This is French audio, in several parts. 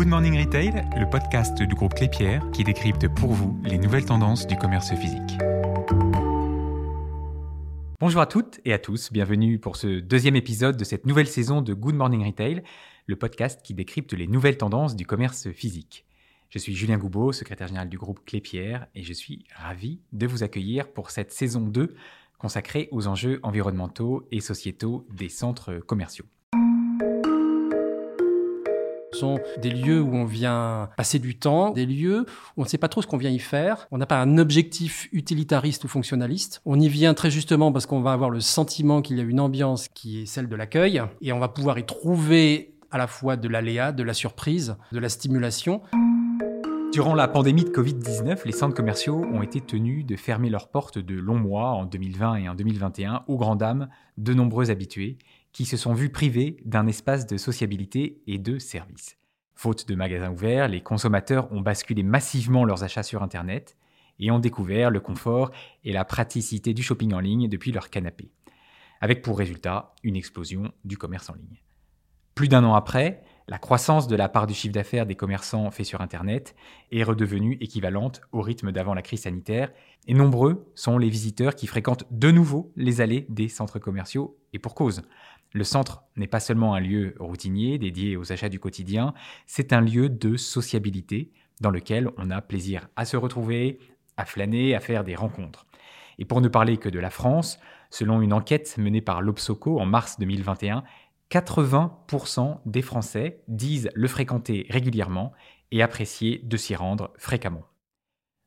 Good Morning Retail, le podcast du groupe Clépierre qui décrypte pour vous les nouvelles tendances du commerce physique. Bonjour à toutes et à tous, bienvenue pour ce deuxième épisode de cette nouvelle saison de Good Morning Retail, le podcast qui décrypte les nouvelles tendances du commerce physique. Je suis Julien Goubeau, secrétaire général du groupe Clépierre, et je suis ravi de vous accueillir pour cette saison 2 consacrée aux enjeux environnementaux et sociétaux des centres commerciaux. Sont des lieux où on vient passer du temps, des lieux où on ne sait pas trop ce qu'on vient y faire. On n'a pas un objectif utilitariste ou fonctionnaliste. On y vient très justement parce qu'on va avoir le sentiment qu'il y a une ambiance qui est celle de l'accueil et on va pouvoir y trouver à la fois de l'aléa, de la surprise, de la stimulation. Durant la pandémie de Covid-19, les centres commerciaux ont été tenus de fermer leurs portes de longs mois en 2020 et en 2021 aux grandes dames de nombreux habitués qui se sont vus privés d'un espace de sociabilité et de services. Faute de magasins ouverts, les consommateurs ont basculé massivement leurs achats sur Internet et ont découvert le confort et la praticité du shopping en ligne depuis leur canapé, avec pour résultat une explosion du commerce en ligne. Plus d'un an après, la croissance de la part du chiffre d'affaires des commerçants fait sur Internet est redevenue équivalente au rythme d'avant la crise sanitaire, et nombreux sont les visiteurs qui fréquentent de nouveau les allées des centres commerciaux, et pour cause. Le centre n'est pas seulement un lieu routinier dédié aux achats du quotidien, c'est un lieu de sociabilité dans lequel on a plaisir à se retrouver, à flâner, à faire des rencontres. Et pour ne parler que de la France, selon une enquête menée par l'Obsoco en mars 2021, 80% des Français disent le fréquenter régulièrement et apprécier de s'y rendre fréquemment.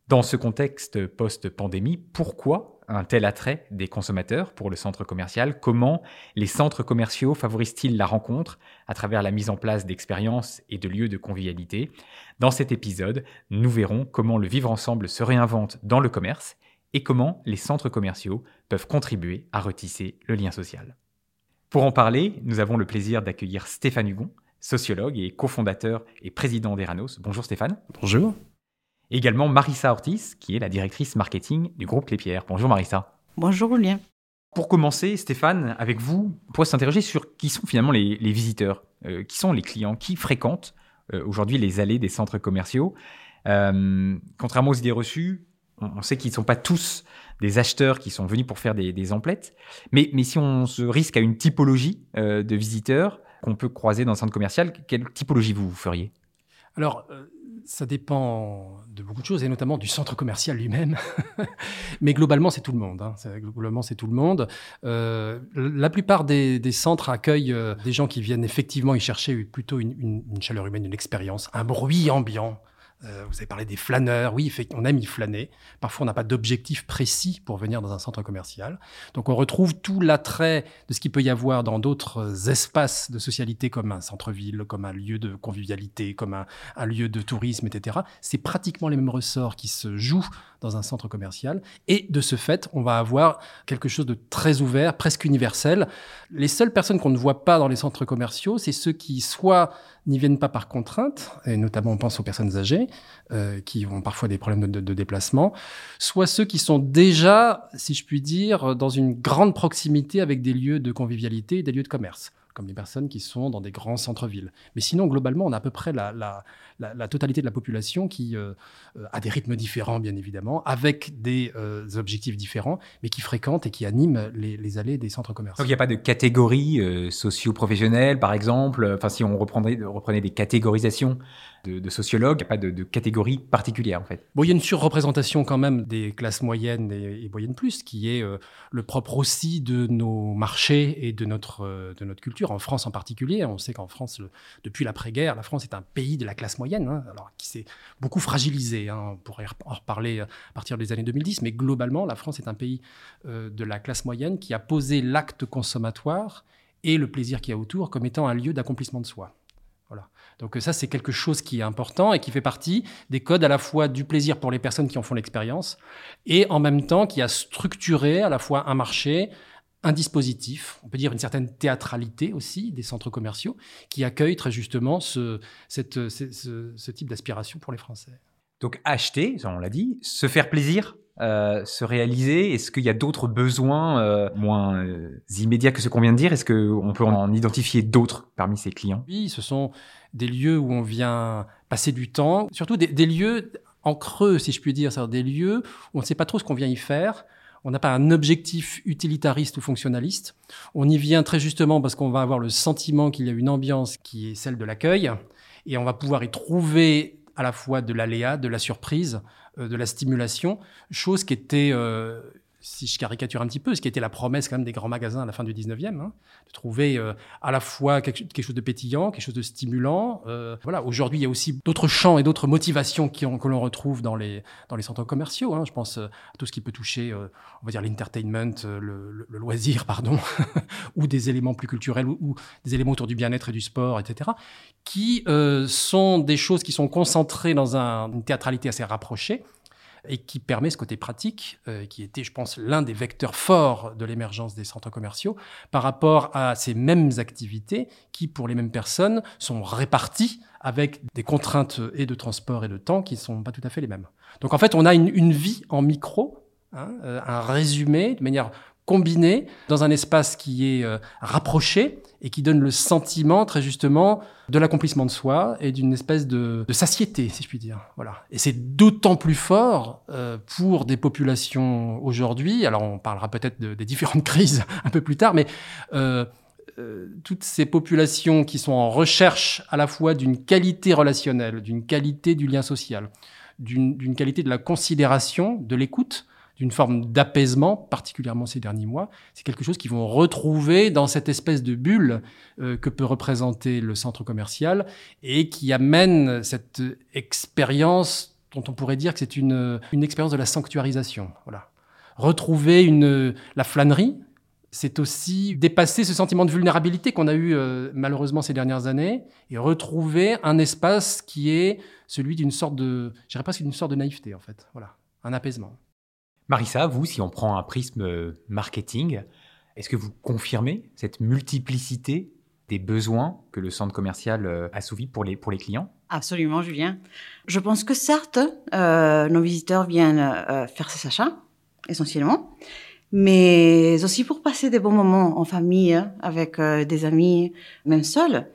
Dans ce contexte post-pandémie, pourquoi un tel attrait des consommateurs pour le centre commercial? Comment les centres commerciaux favorisent-ils la rencontre à travers la mise en place d'expériences et de lieux de convivialité? Dans cet épisode, nous verrons comment le vivre ensemble se réinvente dans le commerce et comment les centres commerciaux peuvent contribuer à retisser le lien social. Pour en parler, nous avons le plaisir d'accueillir Stéphane Hugon, sociologue et cofondateur et président d'Eranos. Bonjour Stéphane. Bonjour. Également Marissa Ortiz, qui est la directrice marketing du groupe Clépierre. Bonjour Marissa. Bonjour Julien. Pour commencer, Stéphane, avec vous, on pourrait s'interroger sur qui sont finalement les, visiteurs, euh, qui sont les clients, qui fréquentent euh, aujourd'hui les allées des centres commerciaux. Euh, contrairement aux idées reçues, on, sait qu'ils ne sont pas tous des acheteurs qui sont venus pour faire des, emplettes. Mais, si on se risque à une typologie euh, de visiteurs qu'on peut croiser dans un centre commercial, quelle typologie vous, feriez? Alors, euh, ça dépend de beaucoup de choses, et notamment du centre commercial lui-même. Mais globalement, c'est tout le monde. Hein. Globalement, c'est tout le monde. Euh, la plupart des, centres accueillent des gens qui viennent effectivement y chercher plutôt une chaleur humaine, une expérience, un bruit ambiant, euh, vous avez parlé des flâneurs. Oui, on aime y flâner. Parfois, on n'a pas d'objectif précis pour venir dans un centre commercial. Donc, on retrouve tout l'attrait de ce qu'il peut y avoir dans d'autres espaces de socialité, comme un centre-ville, comme un lieu de convivialité, comme un, un lieu de tourisme, etc. C'est pratiquement les mêmes ressorts qui se jouent dans un centre commercial. Et de ce fait, on va avoir quelque chose de très ouvert, presque universel. Les seules personnes qu'on ne voit pas dans les centres commerciaux, c'est ceux qui soit n'y viennent pas par contrainte, et notamment on pense aux personnes âgées, euh, qui ont parfois des problèmes de, de, déplacement, soit ceux qui sont déjà, si je puis dire, dans une grande proximité avec des lieux de convivialité et des lieux de commerce comme les personnes qui sont dans des grands centres-villes. Mais sinon, globalement, on a à peu près la, la, totalité de la population qui euh, a des rythmes différents, bien évidemment, avec des euh, objectifs différents, mais qui fréquentent et qui animent les, allées des centres commerciaux. Donc il n'y a pas de catégorie euh, socio-professionnelle, par exemple? Enfin, si on reprenait des catégorisations de, sociologues, il n'y a pas de, catégorie particulière en fait. Bon, il y a une surreprésentation quand même des classes moyennes et, moyennes plus, qui est euh, le propre aussi de nos marchés et de notre, euh, de notre culture, en France en particulier. On sait qu'en France, depuis l'après-guerre, la France est un pays de la classe moyenne, hein, alors qui s'est beaucoup fragilisé. Hein, on pourrait en reparler à partir des années 2010, mais globalement, la France est un pays euh, de la classe moyenne qui a posé l'acte consommatoire et le plaisir qu'il y a autour comme étant un lieu d'accomplissement de soi. Donc ça, c'est quelque chose qui est important et qui fait partie des codes à la fois du plaisir pour les personnes qui en font l'expérience et en même temps qui a structuré à la fois un marché, un dispositif, on peut dire une certaine théâtralité aussi des centres commerciaux qui accueillent très justement ce, ce type d'aspiration pour les Français. Donc acheter, on l'a dit, se faire plaisir euh, se réaliser? Est-ce qu'il y a d'autres besoins euh, moins immédiats que ce qu'on vient de dire? Est-ce qu'on peut en identifier d'autres parmi ces clients? Oui, ce sont des lieux où on vient passer du temps, surtout des, lieux en creux, si je puis dire, c'est-à-dire des lieux où on ne sait pas trop ce qu'on vient y faire. On n'a pas un objectif utilitariste ou fonctionnaliste. On y vient très justement parce qu'on va avoir le sentiment qu'il y a une ambiance qui est celle de l'accueil et on va pouvoir y trouver à la fois de l'aléa, de la surprise, euh, de la stimulation, chose qui était euh, si je caricature un petit peu, ce qui était la promesse quand même des grands magasins à la fin du 19e, hein, de trouver euh, à la fois quelque, chose de pétillant, quelque chose de stimulant. Euh, voilà, aujourd'hui, il y a aussi d'autres champs et d'autres motivations qui que l'on retrouve dans les, dans les centres commerciaux. Hein. Je pense euh, à tout ce qui peut toucher, on va dire, l'entertainment, le, loisir, pardon, ou des éléments plus culturels, ou, des éléments autour du bien-être et du sport, etc., qui sont des choses qui sont concentrées dans une théâtralité assez rapprochée et qui permet ce côté pratique, euh, qui était, je pense, l'un des vecteurs forts de l'émergence des centres commerciaux, par rapport à ces mêmes activités qui, pour les mêmes personnes, sont réparties avec des contraintes et de transport et de temps qui ne sont pas tout à fait les mêmes. Donc en fait, on a une, vie en micro, hein, euh, un résumé de manière combinée dans un espace qui est euh, rapproché et qui donne le sentiment, très justement, de l'accomplissement de soi et d'une espèce de, de, satiété, si je puis dire. Voilà. Et c'est d'autant plus fort euh, pour des populations aujourd'hui. Alors, on parlera peut-être des différentes crises un peu plus tard, mais euh, euh, toutes ces populations qui sont en recherche à la fois d'une qualité relationnelle, d'une qualité du lien social, d'une qualité de la considération, de l'écoute, d'une forme d'apaisement, particulièrement ces derniers mois. C'est quelque chose qu'ils vont retrouver dans cette espèce de bulle euh, que peut représenter le centre commercial et qui amène cette expérience dont on pourrait dire que c'est une, une expérience de la sanctuarisation. Voilà. Retrouver une, la flânerie, c'est aussi dépasser ce sentiment de vulnérabilité qu'on a eu euh, malheureusement ces dernières années et retrouver un espace qui est celui d'une sorte de, je dirais presque d'une sorte de naïveté en fait. Voilà, un apaisement. Marissa, vous, si on prend un prisme euh, marketing, est-ce que vous confirmez cette multiplicité des besoins que le centre commercial euh, assouvit pour les, pour les clients? Absolument, Julien. Je pense que certes, euh, nos visiteurs viennent faire ces achats, essentiellement, mais aussi pour passer des bons moments en famille, avec des amis, même seuls,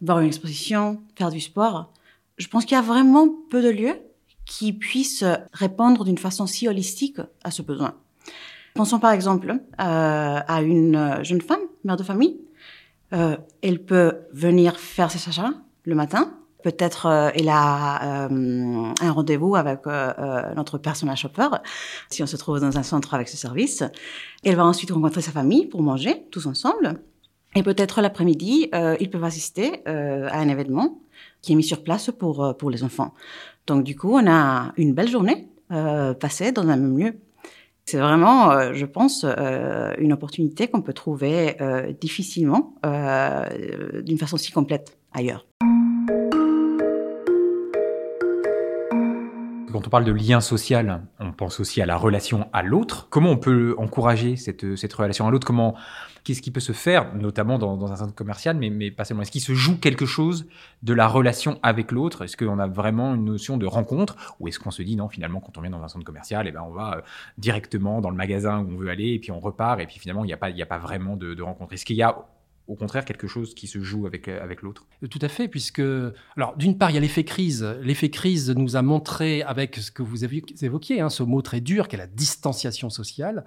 voir une exposition, faire du sport. Je pense qu'il y a vraiment peu de lieux qui puisse répondre d'une façon si holistique à ce besoin. Pensons par exemple euh, à une jeune femme, mère de famille. Euh, elle peut venir faire ses achats le matin. Peut-être euh, elle a euh, un rendez-vous avec euh, notre personnel shopper, si on se trouve dans un centre avec ce service. Elle va ensuite rencontrer sa famille pour manger tous ensemble. Et peut-être l'après-midi, ils peuvent assister à un événement qui est mis sur place pour, pour les enfants. Donc du coup, on a une belle journée euh, passée dans un même lieu. C'est vraiment, euh, je pense, euh, une opportunité qu'on peut trouver euh, difficilement euh, d'une façon si complète ailleurs. Quand on parle de lien social, on pense aussi à la relation à l'autre. Comment on peut encourager cette, cette relation à l'autre? Comment Qu'est-ce qui peut se faire, notamment dans, un centre commercial, mais, mais pas seulement? Est-ce qu'il se joue quelque chose de la relation avec l'autre? Est-ce qu'on a vraiment une notion de rencontre? Ou est-ce qu'on se dit non, finalement, quand on vient dans un centre commercial, eh ben, on va euh, directement dans le magasin où on veut aller, et puis on repart, et puis finalement, il n'y a, pas, a pas vraiment de, de rencontre. Est-ce qu'il y a au contraire quelque chose qui se joue avec, euh, avec l'autre. Tout à fait, puisque, alors d'une part, il y a l'effet crise. L'effet crise nous a montré, avec ce que vous évoquiez, hein, ce mot très dur, qui est la distanciation sociale,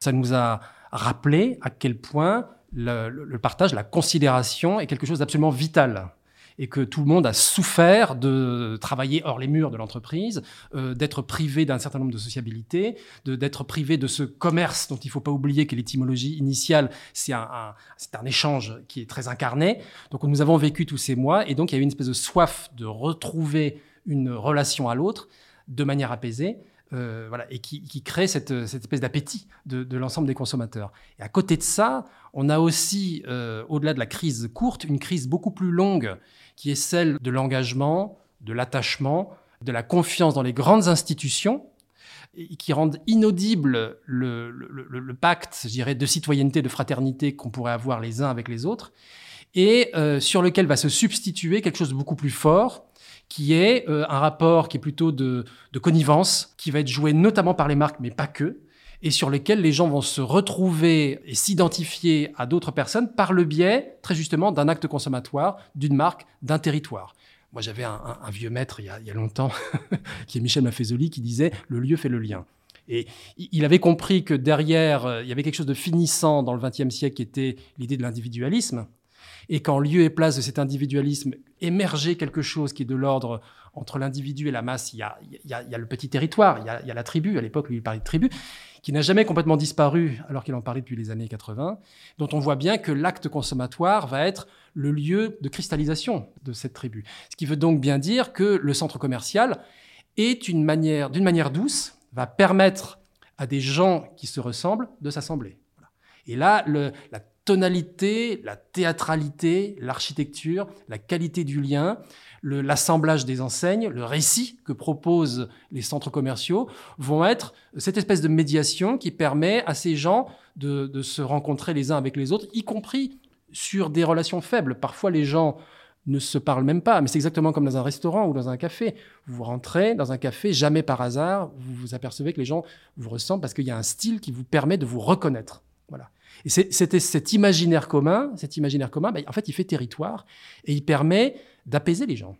ça nous a rappelé à quel point le, partage, la considération est quelque chose d'absolument vital et que tout le monde a souffert de travailler hors les murs de l'entreprise, euh, d'être privé d'un certain nombre de sociabilités, d'être privé de ce commerce dont il ne faut pas oublier que l'étymologie initiale, c'est un, un, échange qui est très incarné. Donc nous avons vécu tous ces mois et donc il y a eu une espèce de soif de retrouver une relation à l'autre de manière apaisée. Euh, voilà, et qui, qui crée cette, cette espèce d'appétit de, de l'ensemble des consommateurs. Et à côté de ça, on a aussi, euh, au-delà de la crise courte, une crise beaucoup plus longue, qui est celle de l'engagement, de l'attachement, de la confiance dans les grandes institutions, et qui rendent inaudible le, le, le, le pacte, je dirais, de citoyenneté, de fraternité qu'on pourrait avoir les uns avec les autres, et euh, sur lequel va se substituer quelque chose de beaucoup plus fort, qui est euh, un rapport qui est plutôt de, de connivence, qui va être joué notamment par les marques, mais pas que, et sur lesquels les gens vont se retrouver et s'identifier à d'autres personnes par le biais, très justement, d'un acte consommatoire, d'une marque, d'un territoire. Moi, j'avais un, vieux maître il y a, longtemps, qui est Michel Maffezoli, qui disait le lieu fait le lien. Et il avait compris que derrière, euh, il y avait quelque chose de finissant dans le XXe siècle qui était l'idée de l'individualisme. Et qu'en lieu et place de cet individualisme émergeait quelque chose qui est de l'ordre entre l'individu et la masse. Il y, a, le petit territoire, il y a, il y a la tribu. À l'époque, lui, il parlait de tribu qui n'a jamais complètement disparu alors qu'il en parlait depuis les années 80, dont on voit bien que l'acte consommatoire va être le lieu de cristallisation de cette tribu. Ce qui veut donc bien dire que le centre commercial est une manière, d'une manière douce, va permettre à des gens qui se ressemblent de s'assembler. Et là, la tonalité, la théâtralité, l'architecture, la qualité du lien, l'assemblage des enseignes, le récit que proposent les centres commerciaux vont être cette espèce de médiation qui permet à ces gens de, se rencontrer les uns avec les autres, y compris sur des relations faibles. Parfois, les gens ne se parlent même pas, mais c'est exactement comme dans un restaurant ou dans un café. Vous rentrez dans un café, jamais par hasard, vous vous apercevez que les gens vous ressemblent parce qu'il y a un style qui vous permet de vous reconnaître. Voilà. Et c'était cet imaginaire commun, cet imaginaire commun, ben, en fait, il fait territoire et il permet d'apaiser les gens.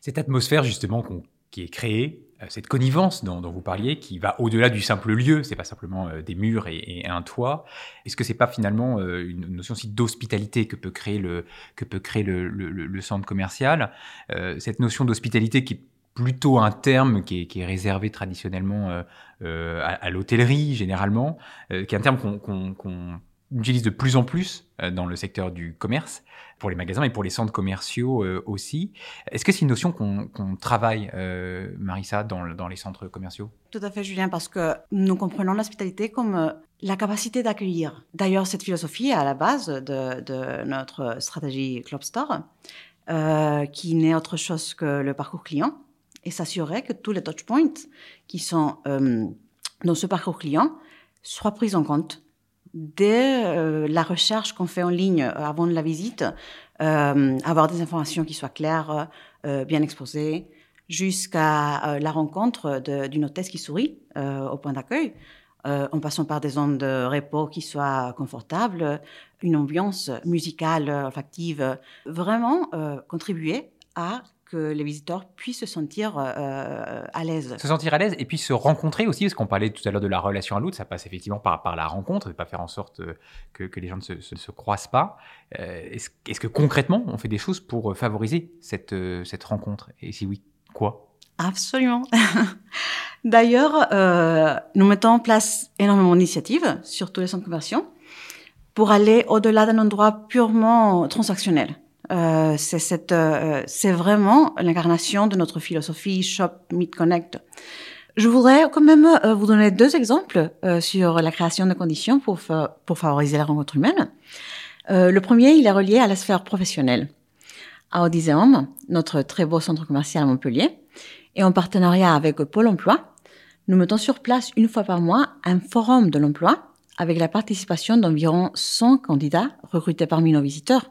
Cette atmosphère, justement, qui est créée, euh, cette connivence dont, vous parliez, qui va au-delà du simple lieu, c'est pas simplement euh, des murs et, un toit. Est-ce que c'est pas finalement euh, une notion aussi d'hospitalité que peut créer le que peut créer le, centre commercial Cette notion d'hospitalité qui est plutôt un terme qui est, réservé traditionnellement à, l'hôtellerie généralement, qui est un terme qu'on utilise de plus en plus dans le secteur du commerce pour les magasins et pour les centres commerciaux euh, aussi. Est-ce que c'est une notion qu'on travaille, euh, Marissa, dans, les centres commerciaux? Tout à fait, Julien, parce que nous comprenons l'hospitalité comme euh, la capacité d'accueillir. D'ailleurs, cette philosophie est à la base de, notre stratégie Club Store, euh, qui n'est autre chose que le parcours client et s'assurer que tous les touchpoints qui sont euh, dans ce parcours client soient pris en compte dès euh, la recherche qu'on fait en ligne euh, avant la visite, euh, avoir des informations qui soient claires, bien exposées, jusqu'à la rencontre d'une hôtesse qui sourit au point d'accueil, en passant par des zones de repos qui soient confortables, une ambiance musicale, olfactive, vraiment contribuer à que les visiteurs puissent se sentir euh, euh, à l'aise. Se sentir à l'aise et puis se rencontrer aussi, parce qu'on parlait tout à l'heure de la relation à l'autre, ça passe effectivement par, par la rencontre, et pas faire en sorte euh, que, que les gens ne se, se, croisent pas. Est-ce est que concrètement, on fait des choses pour favoriser cette, cette rencontre? Et si oui, quoi? Absolument. D'ailleurs, nous mettons en place énormément d'initiatives sur tous les centres commerciaux pour aller au-delà d'un endroit purement transactionnel. Euh, c'est euh, c'est vraiment l'incarnation de notre philosophie Shop, Meet, Connect. Je voudrais quand même euh, vous donner deux exemples sur la création de conditions pour, pour favoriser la rencontre humaine. le premier, il est relié à la sphère professionnelle. À Odysseum, notre très beau centre commercial à Montpellier, et en partenariat avec Pôle emploi, nous mettons sur place une fois par mois un forum de l'emploi avec la participation d'environ 100 candidats recrutés parmi nos visiteurs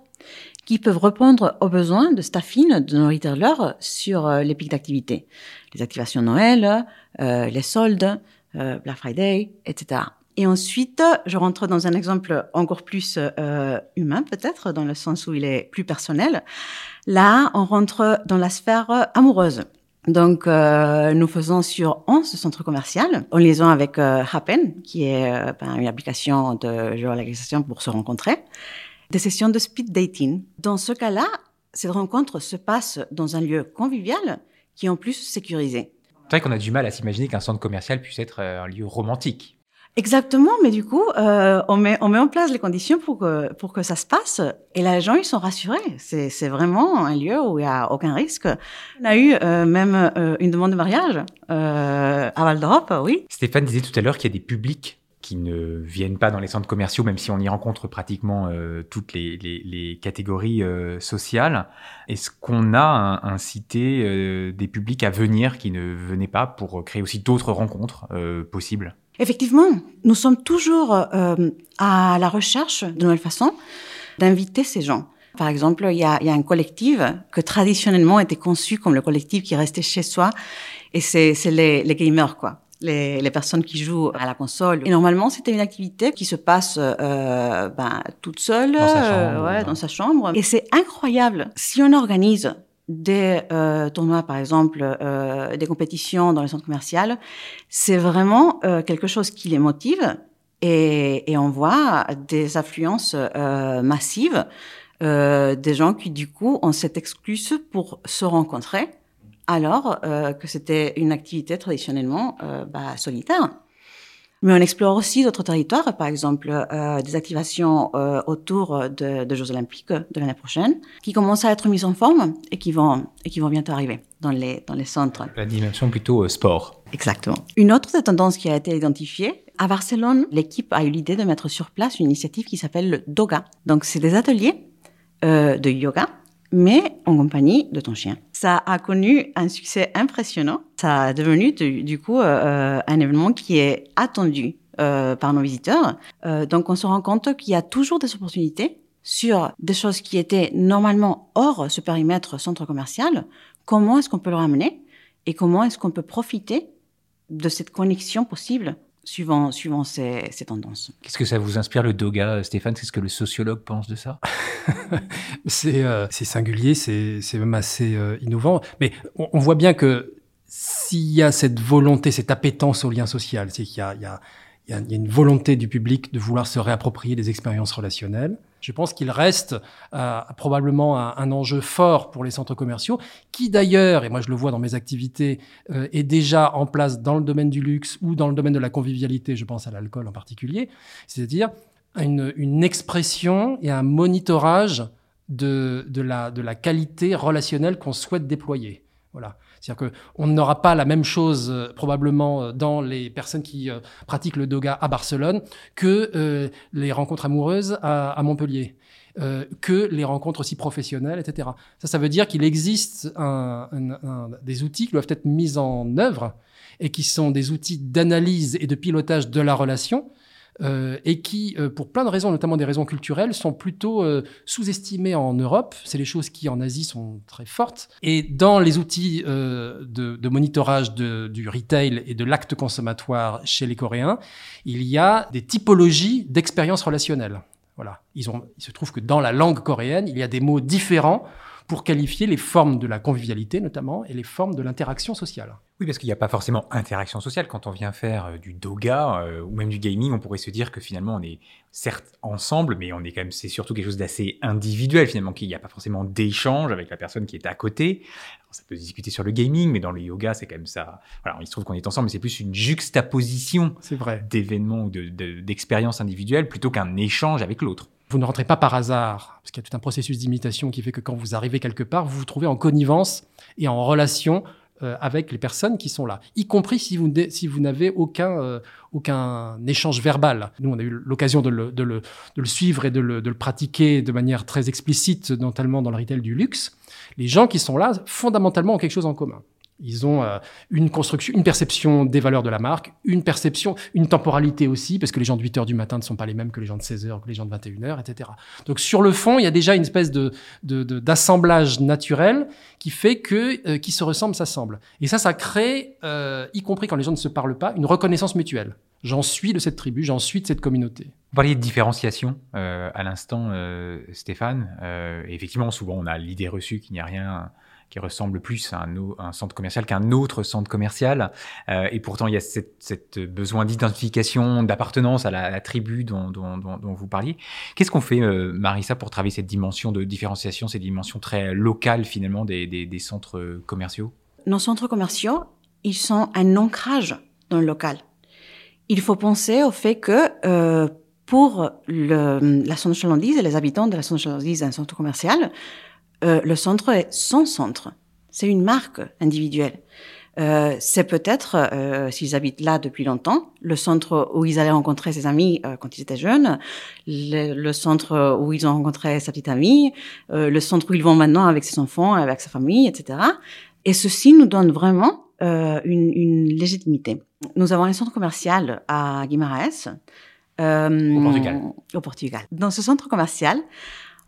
qui peuvent répondre aux besoins de staffing de nos retailers sur euh, les pics d'activité. Les activations Noël, euh, les soldes, euh, Black Friday, etc. Et ensuite, je rentre dans un exemple encore plus humain peut-être, dans le sens où il est plus personnel. Là, on rentre dans la sphère amoureuse. Donc, nous faisons sur 11 centres commerciaux, en liaison avec Happen, qui est ben, une application de géolocalisation pour se rencontrer des sessions de speed dating. Dans ce cas-là, cette rencontre se passe dans un lieu convivial qui est en plus sécurisé. C'est vrai qu'on a du mal à s'imaginer qu'un centre commercial puisse être euh, un lieu romantique. Exactement, mais du coup, euh, on, met, on met en place les conditions pour que, pour que ça se passe. Et là, les gens, ils sont rassurés. C'est, c'est vraiment un lieu où il n'y a aucun risque. On a eu euh, même une demande de mariage à Val d'Europe, oui. Stéphane disait tout à l'heure qu'il y a des publics qui ne viennent pas dans les centres commerciaux, même si on y rencontre pratiquement euh, toutes les, catégories euh, sociales. Est-ce qu'on a incité euh, des publics à venir qui ne venaient pas pour créer aussi d'autres rencontres possibles? Effectivement, nous sommes toujours à la recherche de nouvelles façons d'inviter ces gens. Par exemple, il y a, il y a un collectif que traditionnellement était conçu comme le collectif qui restait chez soi, et c'est les, les gamers, quoi. Les, les, personnes qui jouent à la console. Et normalement, c'était une activité qui se passe euh, ben, toute seule, dans sa chambre. ouais, dans sa chambre. Et c'est incroyable. Si on organise des euh, tournois, par exemple, euh, des compétitions dans les centres commerciaux, c'est vraiment euh, quelque chose qui les motive et, et on voit des affluences euh, massives, euh, des gens qui du coup ont cette excuse pour se rencontrer, alors que c'était une activité traditionnellement bah, solitaire. Mais on explore aussi d'autres territoires, par exemple euh, des activations euh, autour de, de, Jeux Olympiques de l'année prochaine, qui commencent à être mises en forme et qui vont et qui vont bientôt arriver dans les dans les centres. La dimension plutôt euh, sport. Exactement. Une autre tendance qui a été identifiée à Barcelone, l'équipe a eu l'idée de mettre sur place une initiative qui s'appelle le Doga. Donc c'est des ateliers euh, de yoga mais en compagnie de ton chien. Ça a connu un succès impressionnant. Ça a devenu du, coup euh, un événement qui est attendu euh, par nos visiteurs. Euh, donc on se rend compte qu'il y a toujours des opportunités sur des choses qui étaient normalement hors ce périmètre centre commercial. Comment est-ce qu'on peut le ramener et comment est-ce qu'on peut profiter de cette connexion possible suivant, suivant ces, ces tendances. Qu'est-ce que ça vous inspire le doga, Stéphane? Qu'est-ce que le sociologue pense de ça? C'est euh, singulier, c'est même assez euh, innovant. Mais on, on, voit bien que s'il y a cette volonté, cette appétence au lien social, c'est qu'il y, y, y a, une volonté du public de vouloir se réapproprier des expériences relationnelles. Je pense qu'il reste euh, probablement un, enjeu fort pour les centres commerciaux, qui d'ailleurs, et moi je le vois dans mes activités, euh, est déjà en place dans le domaine du luxe ou dans le domaine de la convivialité, je pense à l'alcool en particulier, c'est-à-dire une, une, expression et un monitorage de, la, de la qualité relationnelle qu'on souhaite déployer. Voilà. C'est-à-dire qu'on n'aura pas la même chose euh, probablement euh, dans les personnes qui euh, pratiquent le doga à Barcelone que les rencontres amoureuses à, Montpellier. Que les rencontres aussi professionnelles, etc. Ça, ça veut dire qu'il existe des outils qui doivent être mis en œuvre et qui sont des outils d'analyse et de pilotage de la relation et qui, euh, pour plein de raisons, notamment des raisons culturelles, sont plutôt euh, sous-estimées en Europe. C'est les choses qui, en Asie, sont très fortes. Et dans les outils de, monitorage du retail et de l'acte consommatoire chez les Coréens, il y a des typologies d'expériences relationnelles. Voilà. Il se trouve que dans la langue coréenne, il y a des mots différents pour qualifier les formes de la convivialité notamment et les formes de l'interaction sociale. Oui, parce qu'il n'y a pas forcément interaction sociale. Quand on vient faire euh, du doga euh, ou même du gaming, on pourrait se dire que finalement on est certes ensemble, mais on est quand même, c'est surtout quelque chose d'assez individuel finalement, qu'il n'y a pas forcément d'échange avec la personne qui est à côté. Alors, ça peut se discuter sur le gaming, mais dans le yoga, c'est quand même ça. Voilà, il se trouve qu'on est ensemble, mais c'est plus une juxtaposition d'événements ou d'expériences de, de, individuelles plutôt qu'un échange avec l'autre. Vous ne rentrez pas par hasard, parce qu'il y a tout un processus d'imitation qui fait que quand vous arrivez quelque part, vous vous trouvez en connivence et en relation euh, avec les personnes qui sont là, y compris si vous, n'avez aucun, euh, aucun échange verbal. Nous, on a eu l'occasion de le, suivre et de le, de le pratiquer de manière très explicite, notamment dans le retail du luxe. Les gens qui sont là, fondamentalement, ont quelque chose en commun. Ils ont euh, une construction, une perception des valeurs de la marque, une perception, une temporalité aussi, parce que les gens de 8 heures du matin ne sont pas les mêmes que les gens de 16 heures, que les gens de 21 heures, etc. Donc sur le fond, il y a déjà une espèce de, d'assemblage naturel qui fait que euh, qui se ressemblent s'assemblent. Et ça, ça crée, euh, y compris quand les gens ne se parlent pas, une reconnaissance mutuelle. J'en suis de cette tribu, j'en suis de cette communauté. Vous parliez de différenciation à l'instant, Stéphane. effectivement, souvent on a l'idée reçue qu'il n'y a rien qui ressemble plus à un, un centre commercial qu'un autre centre commercial. Euh, et pourtant, il y a cette, besoin d'identification, d'appartenance à la, tribu dont, vous parliez. Qu'est-ce qu'on fait, euh, Marissa, pour travailler cette dimension de différenciation, cette dimension très locale finalement des, centres commerciaux? Nos centres commerciaux, ils sont un ancrage dans le local. Il faut penser au fait que euh, pour la zone chalandise et les habitants de la zone chalandise d'un centre commercial, euh, le centre est son centre. C'est une marque individuelle. Euh, c'est peut-être, euh, s'ils habitent là depuis longtemps, le centre où ils allaient rencontrer ses amis euh, quand ils étaient jeunes, le, le, centre où ils ont rencontré sa petite amie, euh, le centre où ils vont maintenant avec ses enfants, avec sa famille, etc. Et ceci nous donne vraiment euh, une, une, légitimité. Nous avons un centre commercial à Guimarães. au Portugal. Au Portugal. Dans ce centre commercial,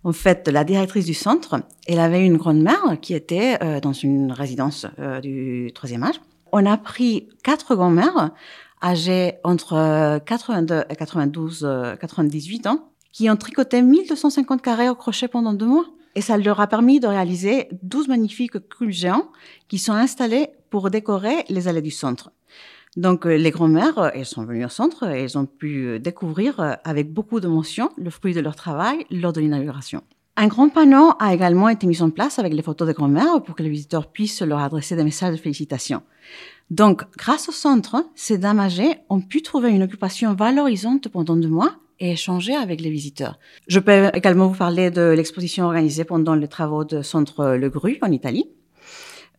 En fait, la directrice du centre, elle avait une grand-mère qui était euh, dans une résidence euh, du troisième âge. On a pris quatre grand-mères âgées entre 82 et 92, 98 ans, qui ont tricoté 1250 carrés au crochet pendant deux mois. Et ça leur a permis de réaliser 12 magnifiques culs géants qui sont installés pour décorer les allées du centre. Donc euh, les grand-mères, euh, elles sont venues au centre et elles ont pu euh, découvrir avec beaucoup d'émotion le fruit de leur travail lors de l'inauguration. Un grand panneau a également été mis en place avec les photos des grand-mères pour que les visiteurs puissent leur adresser des messages de félicitations. Donc, grâce au centre, ces dames âgées ont pu trouver une occupation valorisante pendant deux mois et échanger avec les visiteurs. Je peux également vous parler de l'exposition organisée pendant les travaux de Centre Le Gru en Italie.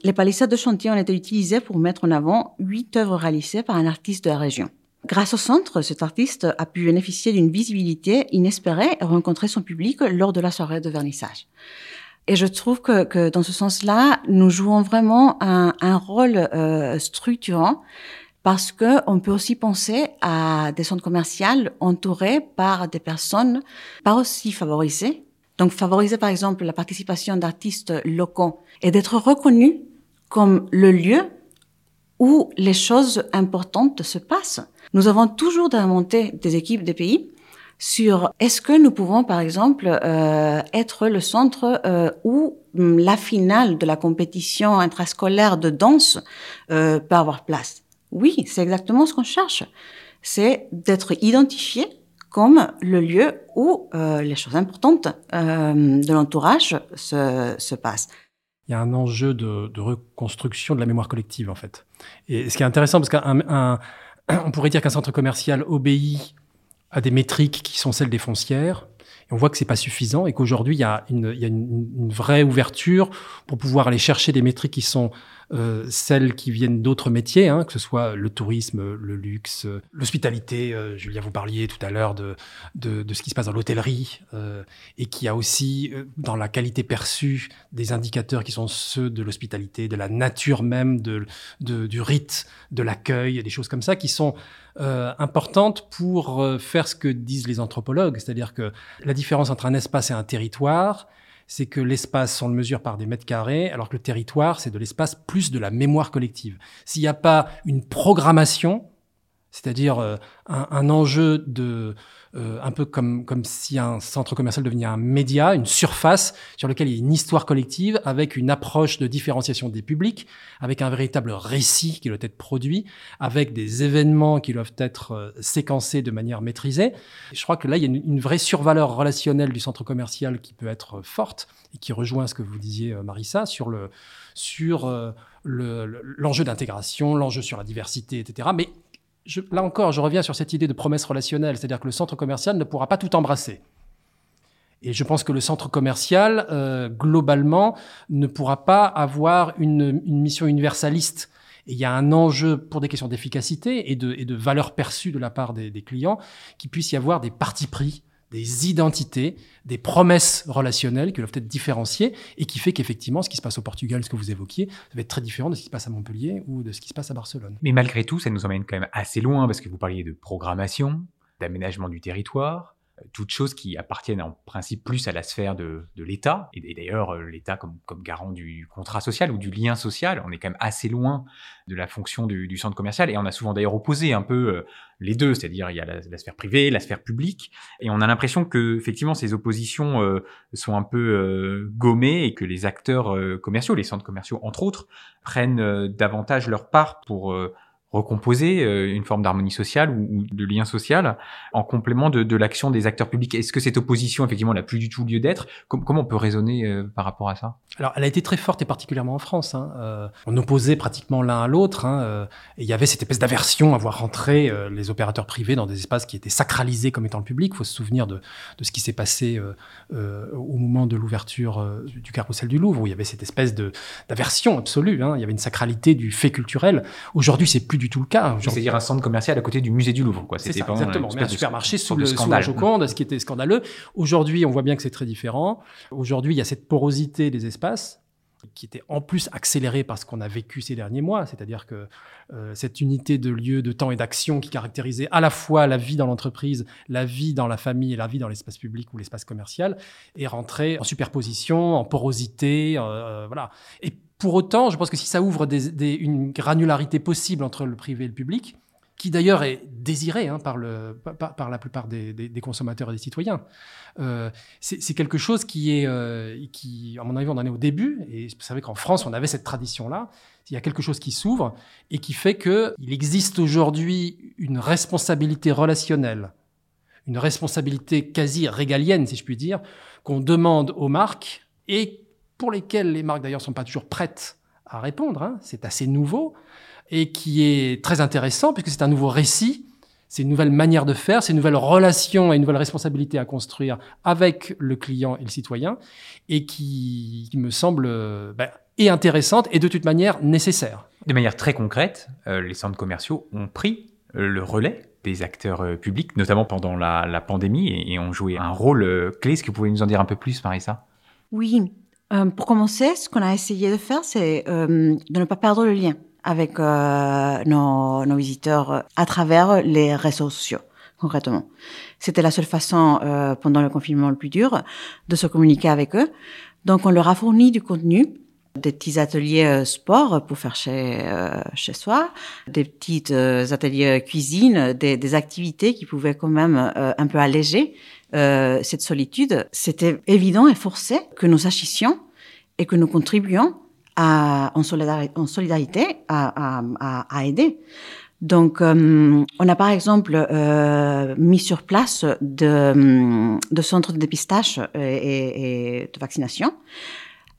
Les palissades de chantier ont été utilisées pour mettre en avant huit œuvres réalisées par un artiste de la région. Grâce au centre, cet artiste a pu bénéficier d'une visibilité inespérée et rencontrer son public lors de la soirée de vernissage. Et je trouve que, que dans ce sens-là, nous jouons vraiment un, un rôle euh, structurant parce que on peut aussi penser à des centres commerciaux entourés par des personnes pas aussi favorisées. Donc favoriser par exemple la participation d'artistes locaux et d'être reconnus comme le lieu où les choses importantes se passent. Nous avons toujours monter des équipes des pays sur est-ce que nous pouvons, par exemple, euh, être le centre euh, où la finale de la compétition intrascolaire de danse euh, peut avoir place. Oui, c'est exactement ce qu'on cherche. C'est d'être identifié comme le lieu où euh, les choses importantes euh, de l'entourage se, se passent il y a un enjeu de, reconstruction de la mémoire collective, en fait. Et ce qui est intéressant, parce qu'on pourrait dire qu'un centre commercial obéit à des métriques qui sont celles des foncières, on voit que c'est pas suffisant, et qu'aujourd'hui, il y a, une, une, vraie ouverture pour pouvoir aller chercher des métriques qui sont euh, celles qui viennent d'autres métiers, hein, que ce soit le tourisme, le luxe, l'hospitalité. Euh, Julia, vous parliez tout à l'heure de, de, ce qui se passe dans l'hôtellerie euh, et qui a aussi euh, dans la qualité perçue des indicateurs qui sont ceux de l'hospitalité, de la nature même de, de du rite, de l'accueil, des choses comme ça qui sont euh, importantes pour faire ce que disent les anthropologues, c'est-à-dire que la différence entre un espace et un territoire, c'est que l'espace, on le mesure par des mètres carrés, alors que le territoire, c'est de l'espace plus de la mémoire collective. S'il n'y a pas une programmation, c'est-à-dire euh, un, un, enjeu de euh, un peu comme comme si un centre commercial devenait un média, une surface sur lequel il y a une histoire collective avec une approche de différenciation des publics, avec un véritable récit qui doit être produit, avec des événements qui doivent être euh, séquencés de manière maîtrisée. Je crois que là il y a une, une, vraie survaleur relationnelle du centre commercial qui peut être forte et qui rejoint ce que vous disiez Marissa sur le sur l'enjeu le, d'intégration, l'enjeu sur la diversité, etc. Mais je, là encore, je reviens sur cette idée de promesse relationnelle, c'est-à-dire que le centre commercial ne pourra pas tout embrasser. Et je pense que le centre commercial, euh, globalement, ne pourra pas avoir une, une, mission universaliste. Et il y a un enjeu pour des questions d'efficacité et de, et de valeur perçue de la part des, des clients, qu'il puisse y avoir des partis pris des identités, des promesses relationnelles qui doivent être différenciées et qui fait qu'effectivement, ce qui se passe au Portugal, ce que vous évoquiez, va être très différent de ce qui se passe à Montpellier ou de ce qui se passe à Barcelone. Mais malgré tout, ça nous emmène quand même assez loin parce que vous parliez de programmation, d'aménagement du territoire, toutes choses qui appartiennent en principe plus à la sphère de, de l'État, et, d'ailleurs euh, l'État comme, comme, garant du contrat social ou du lien social, on est quand même assez loin de la fonction du, du centre commercial, et on a souvent d'ailleurs opposé un peu euh, les deux, c'est-à-dire il y a la, sphère privée, la sphère publique, et on a l'impression que effectivement ces oppositions euh, sont un peu euh, gommées et que les acteurs euh, commerciaux, les centres commerciaux entre autres, prennent davantage leur part pour recomposer euh, une forme d'harmonie sociale ou, de lien social en complément de, l'action des acteurs publics. Est-ce que cette opposition, effectivement, n'a plus du tout lieu d'être? Comment on peut raisonner euh, par rapport à ça? Alors, elle a été très forte et particulièrement en France. Hein. Euh, on opposait pratiquement l'un à l'autre. Hein, et il y avait cette espèce d'aversion à voir rentrer les opérateurs privés dans des espaces qui étaient sacralisés comme étant le public. Il faut se souvenir de, de ce qui s'est passé au moment de l'ouverture du carrousel du Louvre, où il y avait cette espèce d'aversion absolue. Hein. Il y avait une sacralité du fait culturel. Aujourd'hui, c'est plus du tout le cas. C'est-à-dire un centre commercial à côté du musée du Louvre. C'était exactement. un supermarché sous, le, sous la Joconde, ce qui était scandaleux. Aujourd'hui, on voit bien que c'est très différent. Aujourd'hui, il y a cette porosité des espaces qui était en plus accélérée par ce qu'on a vécu ces derniers mois, c'est-à-dire que euh, cette unité de lieu, de temps et d'action qui caractérisait à la fois la vie dans l'entreprise, la vie dans la famille et la vie dans l'espace public ou l'espace commercial, est rentrée en superposition, en porosité, euh, voilà. Et pour autant, je pense que si ça ouvre une granularité possible entre le privé et le public, qui d'ailleurs est désiré hein, par, la plupart des, consommateurs et des citoyens. Euh, c'est quelque chose qui est, euh, qui, à mon avis, on en est au début, et vous savez qu'en France, on avait cette tradition-là. Il y a quelque chose qui s'ouvre et qui fait qu'il existe aujourd'hui une responsabilité relationnelle, une responsabilité quasi régalienne, si je puis dire, qu'on demande aux marques et pour lesquelles les marques d'ailleurs sont pas toujours prêtes à répondre. Hein. C'est assez nouveau et qui est très intéressant puisque c'est un nouveau récit, c'est une nouvelle manière de faire, c'est une nouvelle relation et une nouvelle responsabilité à construire avec le client et le citoyen et qui, me semble euh, ben, et intéressante et de toute manière nécessaire. De manière très concrète, euh, les centres commerciaux ont pris euh, le relais des acteurs publics, notamment pendant la, pandémie, et, et, ont joué un rôle clé. Est-ce que vous pouvez nous en dire un peu plus, Marissa? Oui. Pour commencer, ce qu'on a essayé de faire, c'est de ne pas perdre le lien avec euh, nos, nos, visiteurs à travers les réseaux sociaux, concrètement. C'était la seule façon, euh, pendant le confinement le plus dur, de se communiquer avec eux. Donc, on leur a fourni du contenu, des petits ateliers euh, sport pour faire chez, euh, chez soi, des petits euh, ateliers cuisine, des, des, activités qui pouvaient quand même un peu alléger cette solitude. C'était évident et forcé que nous agissions et que nous contribuions à, en, solidarité, en solidarité à, à, à, aider. Donc, euh, on a par exemple euh, mis sur place de, de centres de dépistage et, et, de vaccination.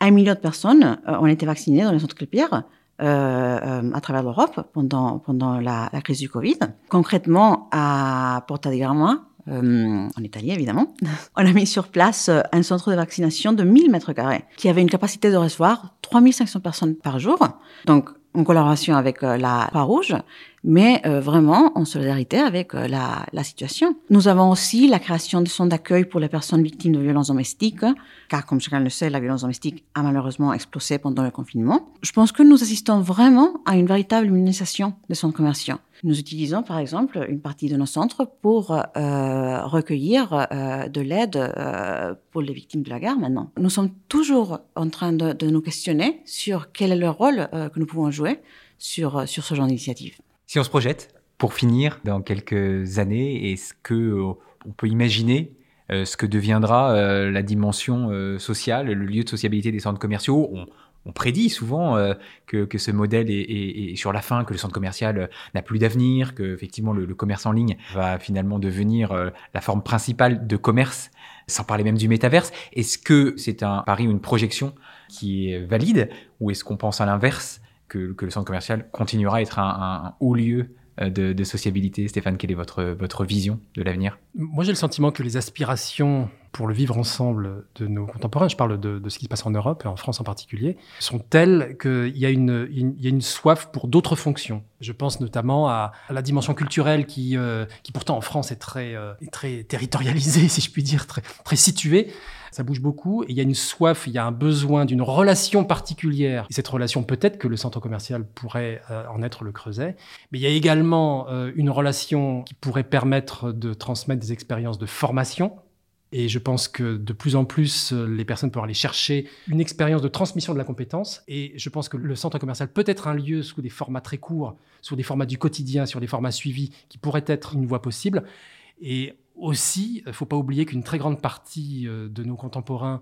Un million de personnes euh, ont été vaccinées dans les centres Clépierre euh, à travers l'Europe pendant, pendant la, crise du Covid. Concrètement, à Porta di Garma, euh, en Italie évidemment, on a mis sur place euh, un centre de vaccination de 1000 mètres carrés qui avait une capacité de recevoir 3500 personnes par jour. Donc, en collaboration avec euh, la Croix-Rouge, mais vraiment en solidarité avec la, la, situation. Nous avons aussi la création de centres d'accueil pour les personnes victimes de violences domestiques, car comme chacun le sait, la violence domestique a malheureusement explosé pendant le confinement. Je pense que nous assistons vraiment à une véritable immunisation des centres commerciaux. Nous utilisons par exemple une partie de nos centres pour euh, recueillir euh, de l'aide euh, pour les victimes de la guerre maintenant. Nous sommes toujours en train de, de nous questionner sur quel est le rôle euh, que nous pouvons jouer sur, sur ce genre d'initiative. Si on se projette, pour finir, dans quelques années, est-ce que euh, on peut imaginer euh, ce que deviendra la dimension sociale, le lieu de sociabilité des centres commerciaux? On, prédit souvent euh, que, ce modèle est, sur la fin, que le centre commercial euh, n'a plus d'avenir, que effectivement le, commerce en ligne va finalement devenir euh, la forme principale de commerce, sans parler même du métaverse. Est-ce que c'est un pari ou une projection qui est valide, ou est-ce qu'on pense à l'inverse, que, le centre commercial continuera à être un, haut lieu euh, de, sociabilité. Stéphane, quelle est votre, votre vision de l'avenir? Moi, j'ai le sentiment que les aspirations pour le vivre ensemble de nos contemporains, je parle de, ce qui se passe en Europe et en France en particulier, sont telles qu'il y, a une, y a une soif pour d'autres fonctions. Je pense notamment à, la dimension culturelle qui, euh, qui pourtant en France est très, euh, très territorialisée, si je puis dire, très, très située ça bouge beaucoup, et il y a une soif, il y a un besoin d'une relation particulière. Et cette relation, peut-être que le centre commercial pourrait euh, en être le creuset, mais il y a également euh, une relation qui pourrait permettre de transmettre des expériences de formation. Et je pense que de plus en plus, euh, les personnes peuvent aller chercher une expérience de transmission de la compétence. Et je pense que le centre commercial peut être un lieu sous des formats très courts, sous des formats du quotidien, sur des formats suivis, qui pourrait être une voie possible. Et aussi, il ne faut pas oublier qu'une très grande partie euh, de nos contemporains,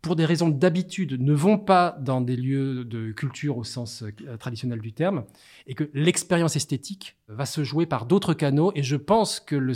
pour des raisons d'habitude, ne vont pas dans des lieux de culture au sens euh, traditionnel du terme, et que l'expérience esthétique va se jouer par d'autres canaux. Et je pense que le